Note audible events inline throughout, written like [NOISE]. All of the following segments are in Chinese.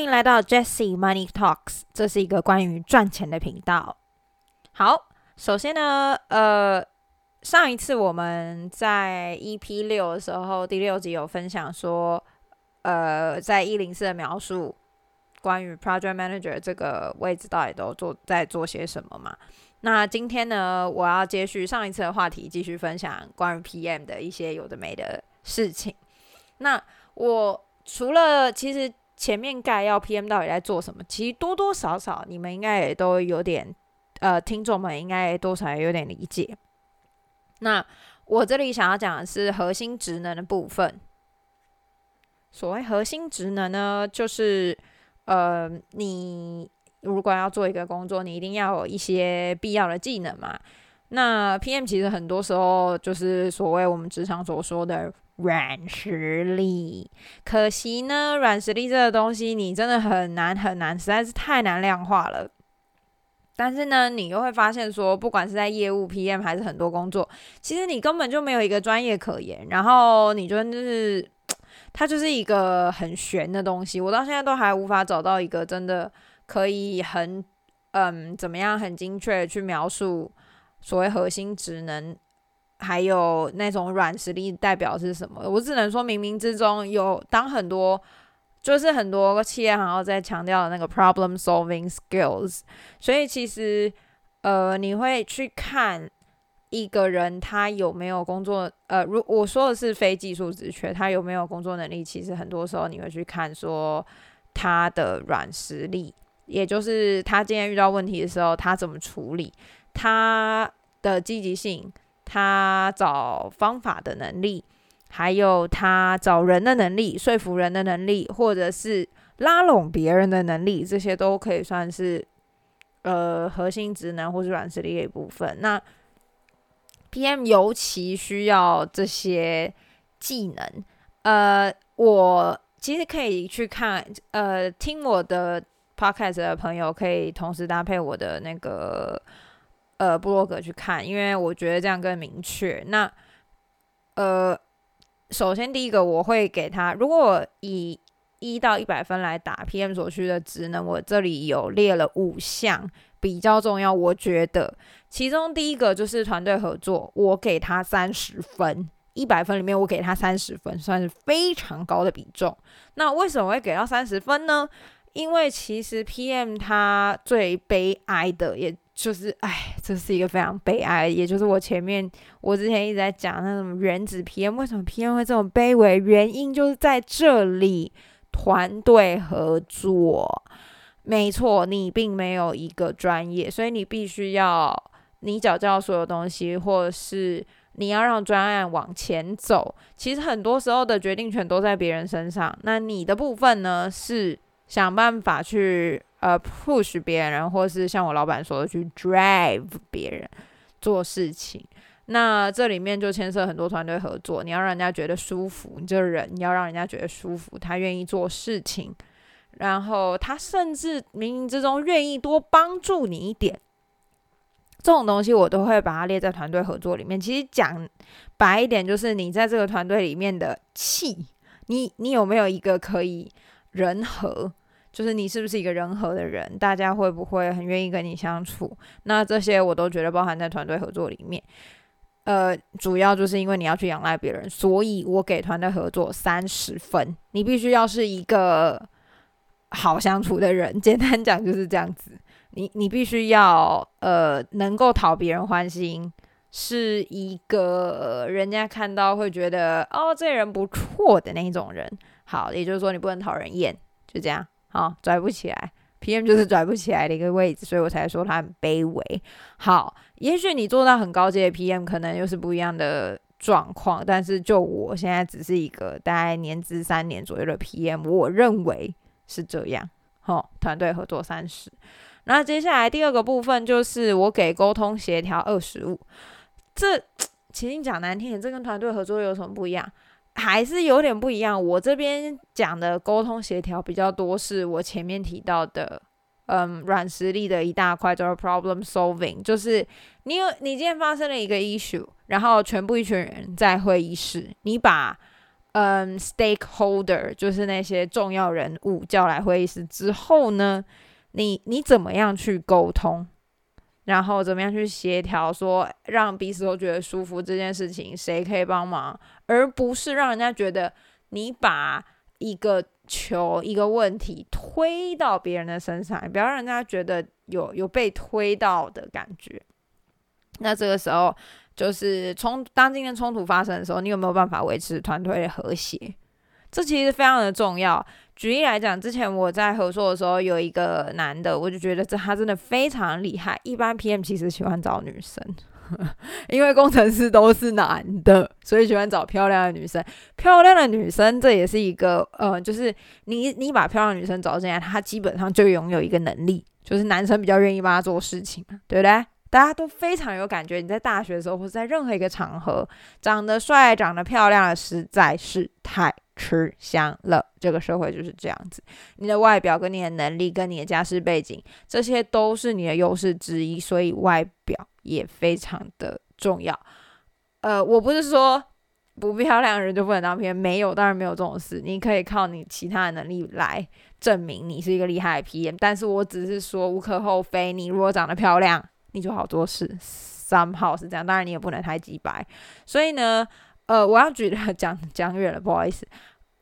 欢迎来到 Jessie Money Talks，这是一个关于赚钱的频道。好，首先呢，呃，上一次我们在 EP 六的时候，第六集有分享说，呃，在一零四的描述关于 Project Manager 这个位置到底都做在做些什么嘛？那今天呢，我要接续上一次的话题，继续分享关于 PM 的一些有的没的事情。那我除了其实前面概要 PM 到底在做什么，其实多多少少你们应该也都有点，呃，听众们应该多少也有点理解。那我这里想要讲的是核心职能的部分。所谓核心职能呢，就是呃，你。如果要做一个工作，你一定要有一些必要的技能嘛。那 PM 其实很多时候就是所谓我们职场所说的软实力。可惜呢，软实力这个东西你真的很难很难，实在是太难量化了。但是呢，你又会发现说，不管是在业务 PM 还是很多工作，其实你根本就没有一个专业可言。然后你觉得就是它就是一个很玄的东西，我到现在都还无法找到一个真的。可以很嗯怎么样很精确去描述所谓核心职能，还有那种软实力代表是什么？我只能说冥冥之中有当很多就是很多企业还要在强调的那个 problem solving skills，所以其实呃你会去看一个人他有没有工作呃如我说的是非技术职缺，他有没有工作能力？其实很多时候你会去看说他的软实力。也就是他今天遇到问题的时候，他怎么处理？他的积极性，他找方法的能力，还有他找人的能力、说服人的能力，或者是拉拢别人的能力，这些都可以算是呃核心职能或是软实力的一部分。那 PM 尤其需要这些技能。呃，我其实可以去看，呃，听我的。Podcast 的朋友可以同时搭配我的那个呃布洛格去看，因为我觉得这样更明确。那呃，首先第一个我会给他，如果以一到一百分来打 PM 所需的职能，我这里有列了五项比较重要。我觉得其中第一个就是团队合作，我给他三十分，一百分里面我给他三十分，算是非常高的比重。那为什么会给到三十分呢？因为其实 PM 他最悲哀的，也就是，哎，这是一个非常悲哀。也就是我前面我之前一直在讲那种原子 PM，为什么 PM 会这么卑微？原因就是在这里，团队合作。没错，你并没有一个专业，所以你必须要你缴交所有东西，或者是你要让专案往前走。其实很多时候的决定权都在别人身上，那你的部分呢是？想办法去呃 push 别人，或是像我老板说的去 drive 别人做事情。那这里面就牵涉很多团队合作，你要让人家觉得舒服，你这个人你要让人家觉得舒服，他愿意做事情，然后他甚至冥冥之中愿意多帮助你一点。这种东西我都会把它列在团队合作里面。其实讲白一点，就是你在这个团队里面的气，你你有没有一个可以人和？就是你是不是一个人和的人？大家会不会很愿意跟你相处？那这些我都觉得包含在团队合作里面。呃，主要就是因为你要去仰赖别人，所以我给团队合作三十分。你必须要是一个好相处的人，[LAUGHS] 简单讲就是这样子。你你必须要呃能够讨别人欢心，是一个人家看到会觉得哦这人不错的那一种人。好，也就是说你不能讨人厌，就这样。好，拽不起来，PM 就是 [LAUGHS] 拽不起来的一个位置，所以我才说他很卑微。好，也许你做到很高阶的 PM，可能又是不一样的状况。但是就我现在只是一个大概年资三年左右的 PM，我认为是这样。好，团队合作三十。那接下来第二个部分就是我给沟通协调二十五。这 [TSK] 其实讲难听点，这跟团队合作有什么不一样？还是有点不一样。我这边讲的沟通协调比较多，是我前面提到的，嗯，软实力的一大块，就是 problem solving，就是你有你今天发生了一个 issue，然后全部一群人在会议室，你把嗯，stakeholder 就是那些重要人物叫来会议室之后呢，你你怎么样去沟通，然后怎么样去协调，说让彼此都觉得舒服这件事情，谁可以帮忙，而不是让人家觉得你把一个球一个问题推到别人的身上，不要让人家觉得有有被推到的感觉。那这个时候。就是冲当今天冲突发生的时候，你有没有办法维持团队的和谐？这其实非常的重要。举例来讲，之前我在合作的时候，有一个男的，我就觉得这他真的非常厉害。一般 PM 其实喜欢找女生，[LAUGHS] 因为工程师都是男的，所以喜欢找漂亮的女生。漂亮的女生，这也是一个呃，就是你你把漂亮女生找进来，她基本上就拥有一个能力，就是男生比较愿意帮她做事情对不对？大家都非常有感觉，你在大学的时候，或者在任何一个场合，长得帅、长得漂亮的实在是太吃香了。这个社会就是这样子，你的外表、跟你的能力、跟你的家世背景，这些都是你的优势之一，所以外表也非常的重要。呃，我不是说不漂亮的人就不能当片，没有，当然没有这种事。你可以靠你其他的能力来证明你是一个厉害的 PM，但是我只是说无可厚非，你如果长得漂亮。你就好做事，三号是这样，当然你也不能太直白。所以呢，呃，我要举的讲讲远了，不好意思。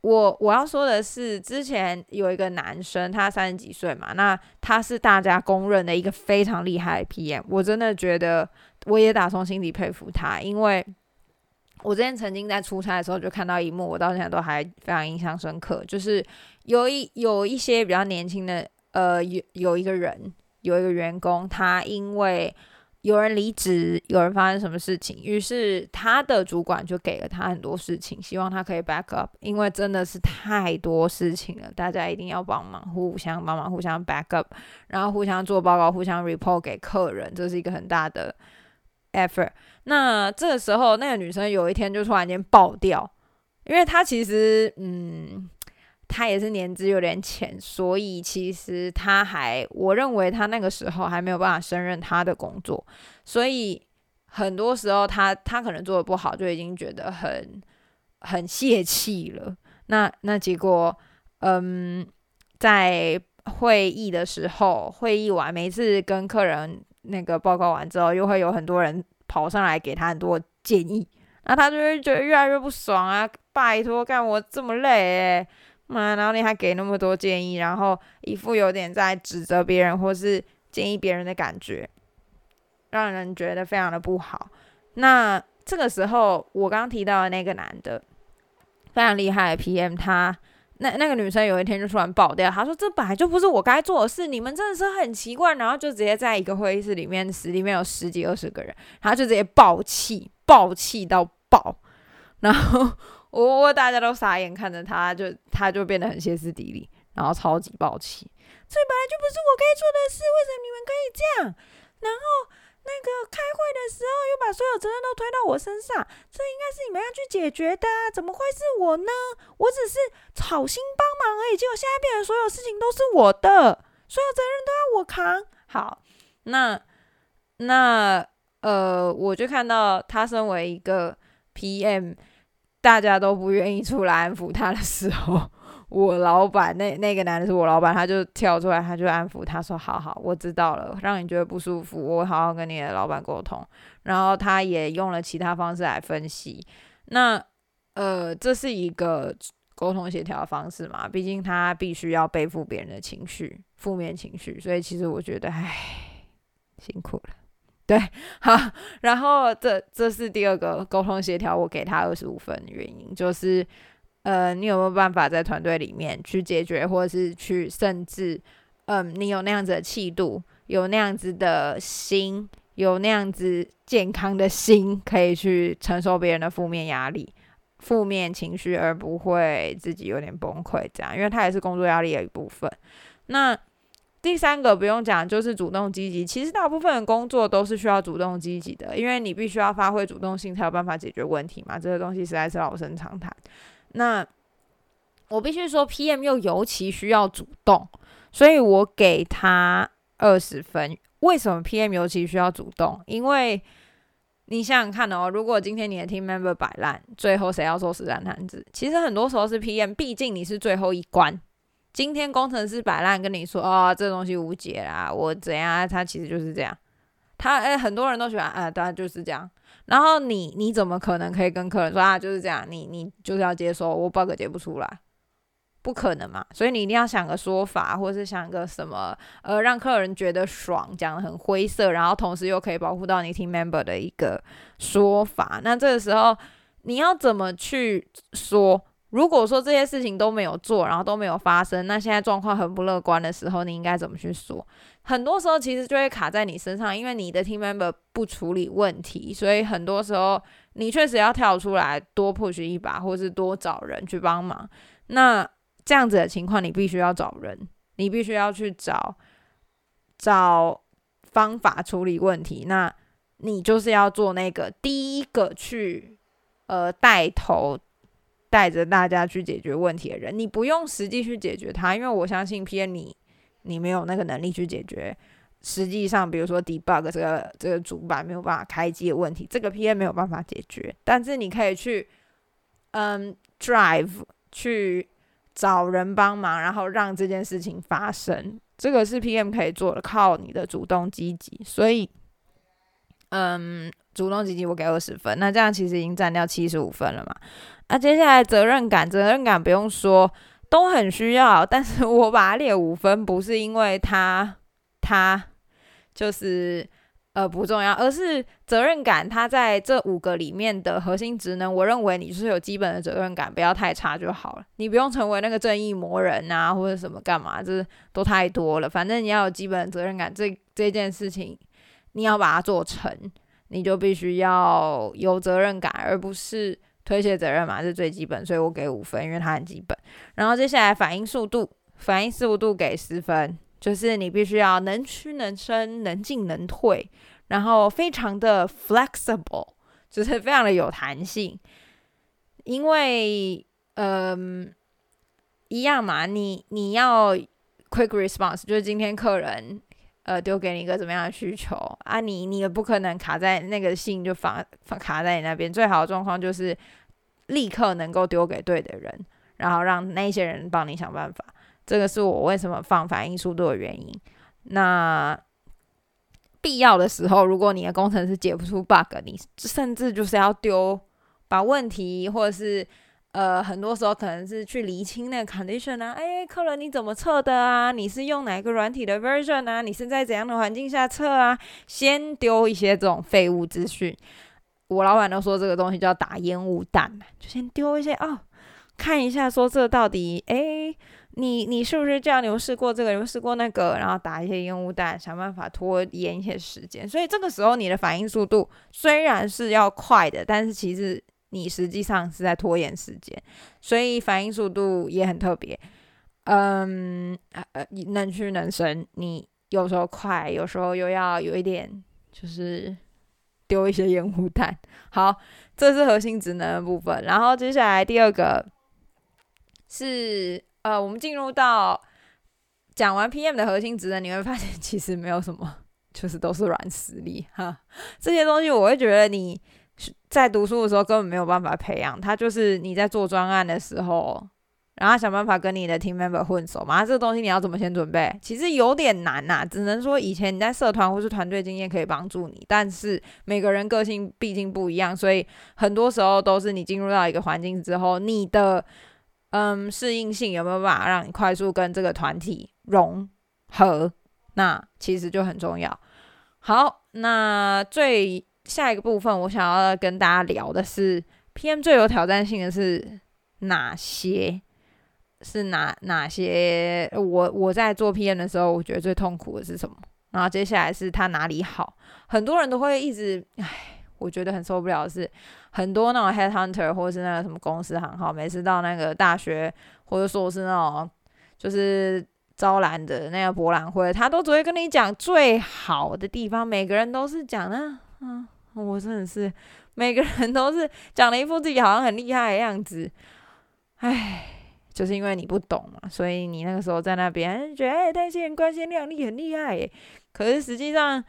我我要说的是，之前有一个男生，他三十几岁嘛，那他是大家公认的一个非常厉害的 PM，我真的觉得我也打从心底佩服他，因为我之前曾经在出差的时候就看到一幕，我到现在都还非常印象深刻，就是有一有一些比较年轻的，呃，有有一个人。有一个员工，他因为有人离职，有人发生什么事情，于是他的主管就给了他很多事情，希望他可以 back up，因为真的是太多事情了，大家一定要帮忙，互相帮忙，互相 back up，然后互相做报告，互相 report 给客人，这是一个很大的 effort。那这个时候，那个女生有一天就突然间爆掉，因为她其实，嗯。他也是年资有点浅，所以其实他还，我认为他那个时候还没有办法胜任他的工作，所以很多时候他他可能做的不好，就已经觉得很很泄气了。那那结果，嗯，在会议的时候，会议完，每次跟客人那个报告完之后，又会有很多人跑上来给他很多建议，那他就会觉得越来越不爽啊！拜托，干我这么累嘛，然后你还给那么多建议，然后一副有点在指责别人或是建议别人的感觉，让人觉得非常的不好。那这个时候，我刚刚提到的那个男的非常厉害的 PM，他那那个女生有一天就突然爆掉，她说：“这本来就不是我该做的事，你们真的是很奇怪。”然后就直接在一个会议室里面，室里面有十几二十个人，他就直接爆气，爆气到爆，然后。我大家都傻眼看着他，就他就变得很歇斯底里，然后超级暴气。这本来就不是我该做的事，为什么你们可以这样？然后那个开会的时候又把所有责任都推到我身上，这应该是你们要去解决的，怎么会是我呢？我只是好心帮忙而已，结果现在变成所有事情都是我的，所有责任都要我扛。好，那那呃，我就看到他身为一个 PM。大家都不愿意出来安抚他的时候，我老板那那个男的是我老板，他就跳出来，他就安抚他说：“好好，我知道了，让你觉得不舒服，我好好跟你的老板沟通。”然后他也用了其他方式来分析。那呃，这是一个沟通协调的方式嘛？毕竟他必须要背负别人的情绪、负面情绪，所以其实我觉得，唉，辛苦了。对，好，然后这这是第二个沟通协调，我给他二十五分的原因，就是，呃，你有没有办法在团队里面去解决，或者是去甚至，嗯，你有那样子的气度，有那样子的心，有那样子健康的心，可以去承受别人的负面压力、负面情绪，而不会自己有点崩溃这样，因为他也是工作压力的一部分。那第三个不用讲，就是主动积极。其实大部分的工作都是需要主动积极的，因为你必须要发挥主动性，才有办法解决问题嘛。这个东西实在是老生常谈。那我必须说，PM 又尤其需要主动，所以我给他二十分。为什么 PM 尤其需要主动？因为你想想看哦，如果今天你的 team member 摆烂，最后谁要做实战摊子？其实很多时候是 PM，毕竟你是最后一关。今天工程师摆烂跟你说，哦，这东西无解啦，我怎样？他其实就是这样。他哎，很多人都喜欢啊，当然就是这样。然后你你怎么可能可以跟客人说啊，就是这样？你你就是要接受，我 bug 接不出来。不可能嘛，所以你一定要想个说法，或是想个什么，呃，让客人觉得爽，讲的很灰色，然后同时又可以保护到你 team member 的一个说法。那这个时候你要怎么去说？如果说这些事情都没有做，然后都没有发生，那现在状况很不乐观的时候，你应该怎么去说？很多时候其实就会卡在你身上，因为你的 team member 不处理问题，所以很多时候你确实要跳出来多 push 一把，或是多找人去帮忙。那这样子的情况，你必须要找人，你必须要去找找方法处理问题。那你就是要做那个第一个去呃带头带着大家去解决问题的人。你不用实际去解决它，因为我相信 P N 你你没有那个能力去解决。实际上，比如说 debug 这个这个主板没有办法开机的问题，这个 P N 没有办法解决。但是你可以去嗯 drive 去。找人帮忙，然后让这件事情发生，这个是 PM 可以做的，靠你的主动积极。所以，嗯，主动积极我给二十分，那这样其实已经占掉七十五分了嘛。那接下来责任感，责任感不用说，都很需要，但是我把它列五分，不是因为他他就是。呃，不重要，而是责任感。它在这五个里面的核心职能，我认为你就是有基本的责任感，不要太差就好了。你不用成为那个正义魔人啊，或者什么干嘛，这都太多了。反正你要有基本的责任感，这这件事情你要把它做成，你就必须要有责任感，而不是推卸责任嘛，是最基本。所以我给五分，因为它很基本。然后接下来反应速度，反应速度给十分。就是你必须要能屈能伸，能进能退，然后非常的 flexible，[LAUGHS] 就是非常的有弹性。因为，嗯，一样嘛，你你要 quick response，就是今天客人呃丢给你一个怎么样的需求啊，你你也不可能卡在那个信就放放卡在你那边。最好的状况就是立刻能够丢给对的人，然后让那些人帮你想办法。这个是我为什么放反应速度的原因。那必要的时候，如果你的工程师解不出 bug，你甚至就是要丢把问题，或者是呃，很多时候可能是去厘清那个 condition 啊，哎，客人你怎么测的啊？你是用哪一个软体的 version 啊？你是在怎样的环境下测啊？先丢一些这种废物资讯。我老板都说这个东西叫打烟雾弹，就先丢一些哦，看一下说这到底哎。你你是不是这样？你有试过这个？有试过那个？然后打一些烟雾弹，想办法拖延一些时间。所以这个时候你的反应速度虽然是要快的，但是其实你实际上是在拖延时间。所以反应速度也很特别。嗯呃，能屈能伸。你有时候快，有时候又要有一点，就是丢一些烟雾弹。好，这是核心职能的部分。然后接下来第二个是。呃，我们进入到讲完 PM 的核心职能，你会发现其实没有什么，就是都是软实力哈。这些东西我会觉得你在读书的时候根本没有办法培养，他就是你在做专案的时候，然后想办法跟你的 team member 混熟嘛。这个东西你要怎么先准备？其实有点难呐，只能说以前你在社团或是团队经验可以帮助你，但是每个人个性毕竟不一样，所以很多时候都是你进入到一个环境之后，你的。嗯，适应性有没有办法让你快速跟这个团体融合？那其实就很重要。好，那最下一个部分，我想要跟大家聊的是，PM 最有挑战性的是哪些？是哪哪些？我我在做 PM 的时候，我觉得最痛苦的是什么？然后接下来是他哪里好？很多人都会一直，唉，我觉得很受不了的是。很多那种 head hunter 或者是那个什么公司很好，每次到那个大学或者说是那种就是招揽的那个博览会，他都只会跟你讲最好的地方。每个人都是讲的，嗯，我真的是每个人都是讲了一副自己好像很厉害的样子。唉，就是因为你不懂嘛，所以你那个时候在那边觉得哎，那些人光鲜亮丽很厉害耶，可是实际上，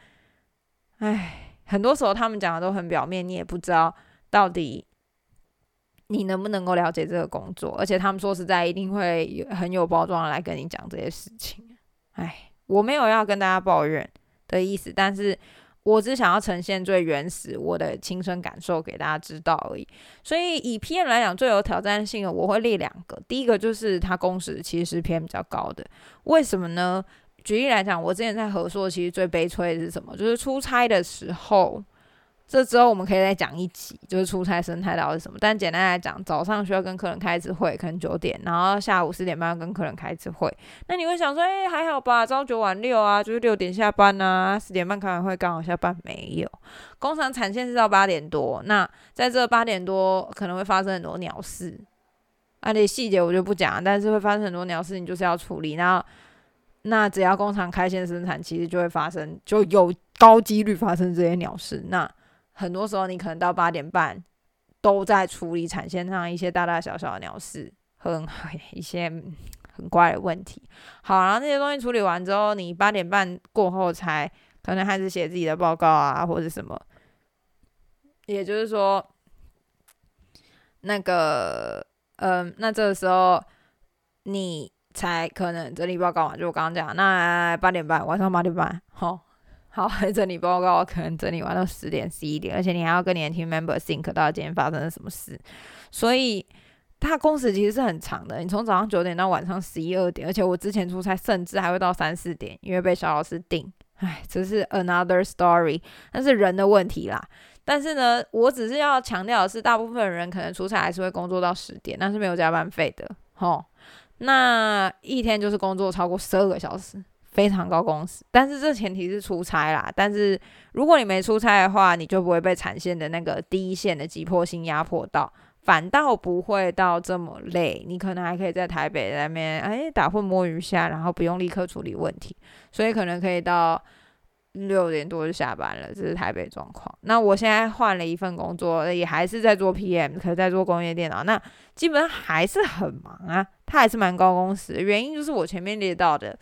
唉。很多时候他们讲的都很表面，你也不知道到底你能不能够了解这个工作，而且他们说实在一定会很有包装来跟你讲这些事情。哎，我没有要跟大家抱怨的意思，但是。我只想要呈现最原始我的亲身感受给大家知道而已。所以以 PM 来讲，最有挑战性的我会列两个。第一个就是它工时其实是 PM 比较高的，为什么呢？举例来讲，我之前在合作，其实最悲催的是什么？就是出差的时候。这之后我们可以再讲一集，就是出差生态到底是什么。但简单来讲，早上需要跟客人开一次会，可能九点，然后下午四点半要跟客人开一次会。那你会想说，哎，还好吧，朝九晚六啊，就是六点下班啊，四点半开完会刚好下班。没有，工厂产线是到八点多，那在这八点多可能会发生很多鸟事，啊，那细节我就不讲，但是会发生很多鸟事，你就是要处理。然后，那只要工厂开线生产，其实就会发生，就有高几率发生这些鸟事。那很多时候，你可能到八点半都在处理产线上一些大大小小的鸟事很 [LAUGHS] 一些很怪的问题。好，然后那些东西处理完之后，你八点半过后才可能开始写自己的报告啊，或者什么。也就是说，那个，嗯，那这个时候你才可能整理报告嘛？就我刚刚讲，那八点半，晚上八点半，好。好，[LAUGHS] 整理报告可能整理完到十点十一点，而且你还要跟你的 team member think 到今天发生了什么事，所以他工时其实是很长的。你从早上九点到晚上十一二点，而且我之前出差甚至还会到三四点，因为被小老师定。唉，这是 another story，那是人的问题啦。但是呢，我只是要强调的是，大部分人可能出差还是会工作到十点，但是没有加班费的。吼，那一天就是工作超过十二个小时。非常高工时，但是这前提是出差啦。但是如果你没出差的话，你就不会被产线的那个第一线的急迫性压迫到，反倒不会到这么累。你可能还可以在台北那边哎打混摸鱼下，然后不用立刻处理问题，所以可能可以到六点多就下班了。这是台北状况。那我现在换了一份工作，也还是在做 PM，可是在做工业电脑，那基本上还是很忙啊。它还是蛮高工时，原因就是我前面列到的。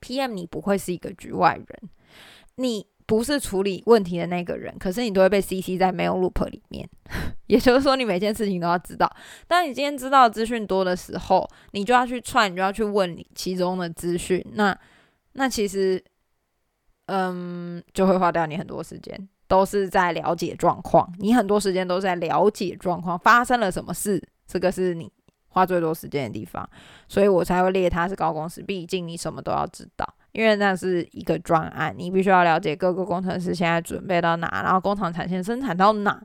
P.M. 你不会是一个局外人，你不是处理问题的那个人，可是你都会被 C.C. 在 mail loop 里面，[LAUGHS] 也就是说你每件事情都要知道。当你今天知道资讯多的时候，你就要去串，你就要去问你其中的资讯。那那其实，嗯，就会花掉你很多时间，都是在了解状况。你很多时间都在了解状况，发生了什么事，这个是你。花最多时间的地方，所以我才会列它是高工时。毕竟你什么都要知道，因为那是一个专案，你必须要了解各个工程师现在准备到哪，然后工厂产线生产到哪，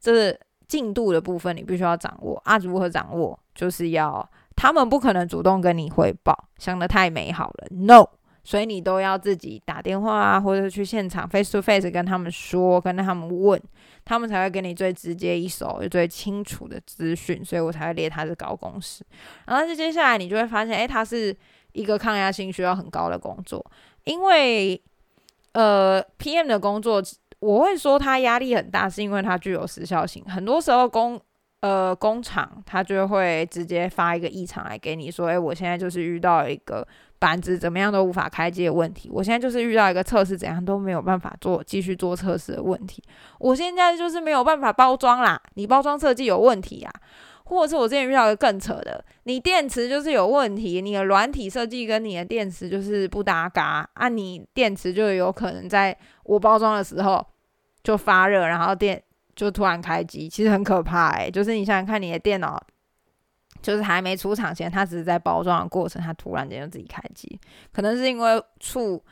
这进度的部分你必须要掌握啊。如何掌握？就是要他们不可能主动跟你汇报，想得太美好了，no。所以你都要自己打电话啊，或者去现场 face to face 跟他们说，跟他们问。他们才会给你最直接一手、最清楚的资讯，所以我才会列它是高工时。然后，接下来你就会发现，哎，它是一个抗压性需要很高的工作，因为呃，PM 的工作，我会说它压力很大，是因为它具有时效性。很多时候工呃工厂它就会直接发一个异常来给你说，哎，我现在就是遇到一个。板子怎么样都无法开机的问题，我现在就是遇到一个测试怎样都没有办法做，继续做测试的问题。我现在就是没有办法包装啦，你包装设计有问题啊，或者是我之前遇到一个更扯的，你电池就是有问题，你的软体设计跟你的电池就是不搭嘎啊，你电池就有可能在我包装的时候就发热，然后电就突然开机，其实很可怕诶，就是你想想看，你的电脑。就是还没出厂前，它只是在包装的过程，它突然间就自己开机，可能是因为触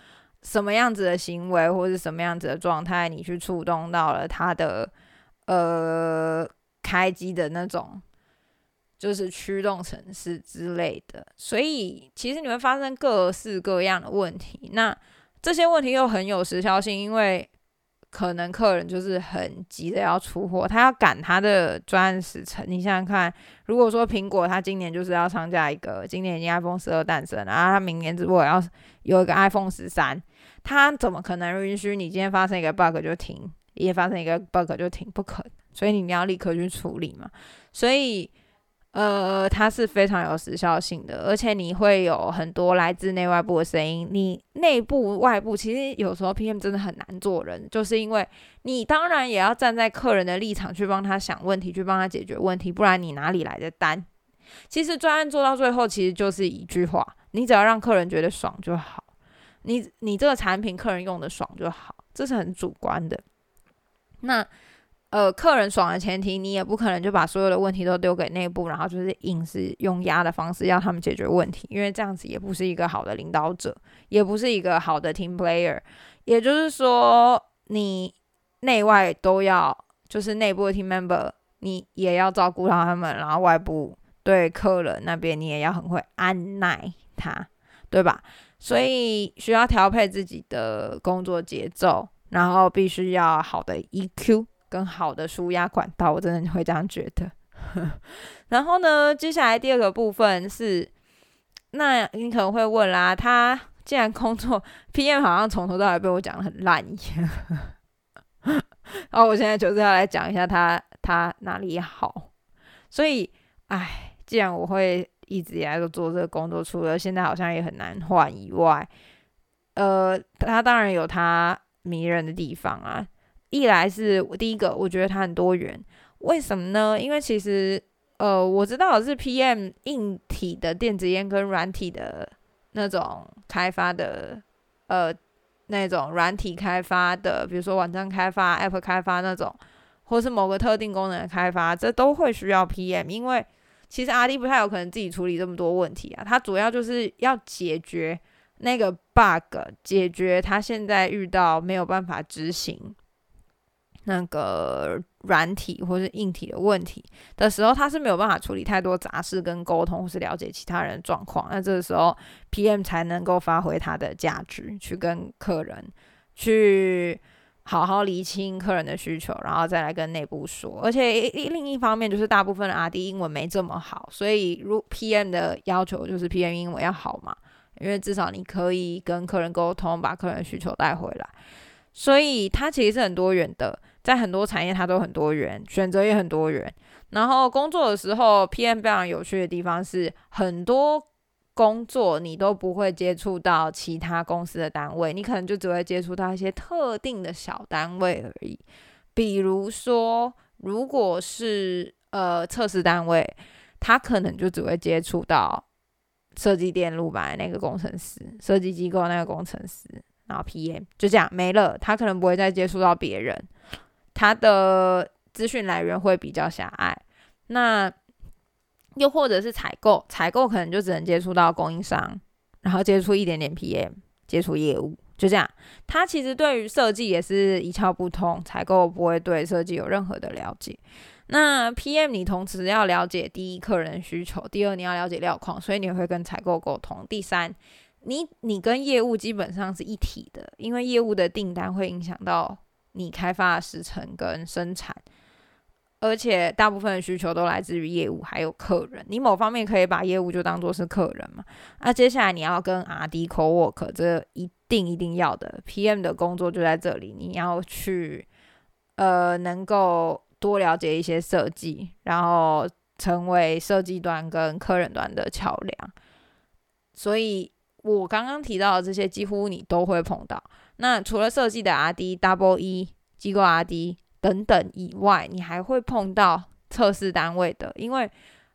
什么样子的行为，或者什么样子的状态，你去触动到了它的呃开机的那种，就是驱动程式之类的，所以其实你会发生各式各样的问题。那这些问题又很有时效性，因为。可能客人就是很急的要出货，他要赶他的专案时程。你想想看，如果说苹果它今年就是要上架一个，今年已经 iPhone 十二诞生，然后它明年如果要有一个 iPhone 十三，它怎么可能允许你今天发生一个 bug 就停，也发生一个 bug 就停？不可，所以你要立刻去处理嘛。所以，呃，它是非常有时效性的，而且你会有很多来自内外部的声音。你内部、外部，其实有时候 PM 真的很难做人，就是因为你当然也要站在客人的立场去帮他想问题，去帮他解决问题，不然你哪里来的单？其实专案做到最后，其实就是一句话：你只要让客人觉得爽就好，你你这个产品客人用的爽就好，这是很主观的。那。呃，客人爽的前提，你也不可能就把所有的问题都丢给内部，然后就是硬是用压的方式要他们解决问题，因为这样子也不是一个好的领导者，也不是一个好的 team player。也就是说，你内外都要，就是内部的 team member，你也要照顾到他们，然后外部对客人那边你也要很会安耐他，对吧？所以需要调配自己的工作节奏，然后必须要好的 EQ。更好的舒压管道，我真的会这样觉得。[LAUGHS] 然后呢，接下来第二个部分是，那你可能会问啦，他既然工作 [LAUGHS] PM 好像从头到尾被我讲的很烂一样，[LAUGHS] 然后我现在就是要来讲一下他他哪里好。所以，哎，既然我会一直以来都做这个工作，除了现在好像也很难换以外，呃，他当然有他迷人的地方啊。一来是第一个，我觉得它很多元，为什么呢？因为其实，呃，我知道是 PM 硬体的电子烟跟软体的那种开发的，呃，那种软体开发的，比如说网站开发、App 开发那种，或是某个特定功能的开发，这都会需要 PM，因为其实阿 D 不太有可能自己处理这么多问题啊，它主要就是要解决那个 bug，解决他现在遇到没有办法执行。那个软体或是硬体的问题的时候，他是没有办法处理太多杂事跟沟通，或是了解其他人的状况。那这个时候，PM 才能够发挥它的价值，去跟客人去好好厘清客人的需求，然后再来跟内部说。而且另一方面，就是大部分的 RD 英文没这么好，所以如 PM 的要求就是 PM 英文要好嘛，因为至少你可以跟客人沟通，把客人的需求带回来。所以它其实是很多元的。在很多产业，它都很多元，选择也很多元。然后工作的时候，PM 非常有趣的地方是，很多工作你都不会接触到其他公司的单位，你可能就只会接触到一些特定的小单位而已。比如说，如果是呃测试单位，他可能就只会接触到设计电路板那个工程师，设计机构那个工程师，然后 PM 就这样没了，他可能不会再接触到别人。他的资讯来源会比较狭隘，那又或者是采购，采购可能就只能接触到供应商，然后接触一点点 PM，接触业务，就这样。他其实对于设计也是一窍不通，采购不会对设计有任何的了解。那 PM 你同时要了解第一客人需求，第二你要了解料况，所以你会跟采购沟通。第三，你你跟业务基本上是一体的，因为业务的订单会影响到。你开发的时程跟生产，而且大部分的需求都来自于业务还有客人。你某方面可以把业务就当做是客人嘛？那接下来你要跟 RD co work，这一定一定要的。PM 的工作就在这里，你要去呃能够多了解一些设计，然后成为设计端跟客人端的桥梁。所以我刚刚提到的这些，几乎你都会碰到。那除了设计的 RD、Double E、机构 RD 等等以外，你还会碰到测试单位的，因为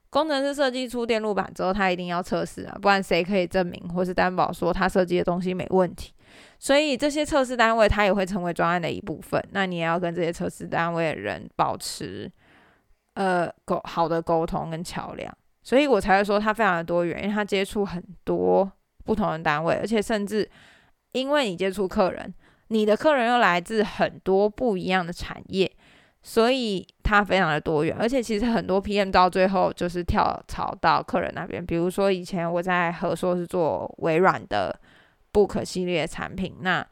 工程师设计出电路板之后，他一定要测试啊，不然谁可以证明或是担保说他设计的东西没问题？所以这些测试单位他也会成为专案的一部分。那你也要跟这些测试单位的人保持呃沟好的沟通跟桥梁，所以我才会说他非常的多元，因为他接触很多不同的单位，而且甚至。因为你接触客人，你的客人又来自很多不一样的产业，所以它非常的多元。而且其实很多 PM 到最后就是跳槽到客人那边。比如说以前我在合硕是做微软的 Book 系列产品，那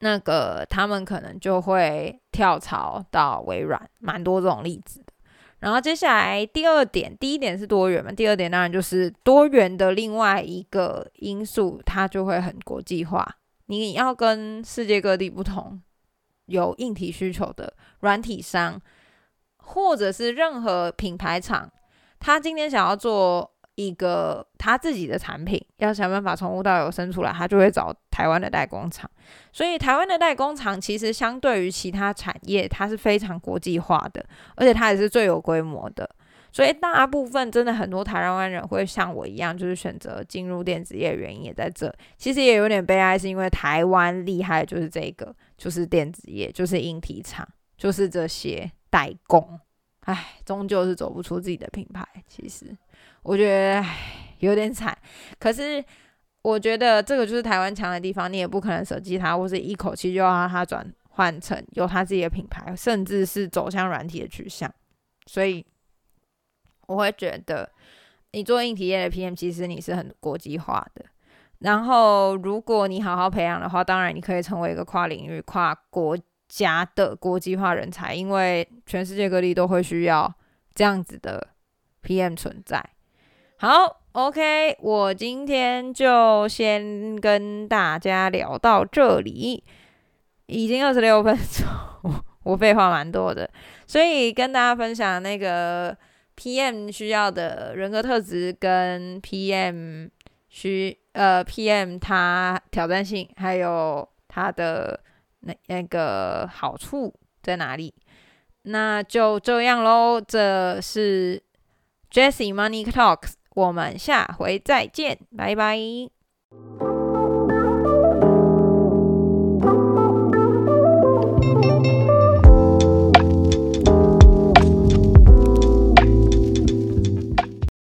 那个他们可能就会跳槽到微软，蛮多这种例子的。然后接下来第二点，第一点是多元嘛，第二点当然就是多元的另外一个因素，它就会很国际化。你要跟世界各地不同有硬体需求的软体商或者是任何品牌厂，他今天想要做一个他自己的产品，要想办法从无到有生出来，他就会找台湾的代工厂。所以台湾的代工厂其实相对于其他产业，它是非常国际化的，而且它也是最有规模的。所以大部分真的很多台湾人会像我一样，就是选择进入电子业，原因也在这。其实也有点悲哀，是因为台湾厉害就是这个，就是电子业，就是硬体厂，就是这些代工。唉，终究是走不出自己的品牌。其实我觉得有点惨，可是我觉得这个就是台湾强的地方，你也不可能舍弃它，或是一口气就要让它转换成有它自己的品牌，甚至是走向软体的取向。所以。我会觉得，你做硬体业的 PM，其实你是很国际化的。然后，如果你好好培养的话，当然你可以成为一个跨领域、跨国家的国际化人才，因为全世界各地都会需要这样子的 PM 存在。好，OK，我今天就先跟大家聊到这里，已经二十六分钟，[LAUGHS] 我废话蛮多的，所以跟大家分享那个。P.M. 需要的人格特质跟 P.M. 需呃 P.M. 它挑战性还有它的那那个好处在哪里？那就这样喽。这是 Jessie Money Talks，我们下回再见，拜拜。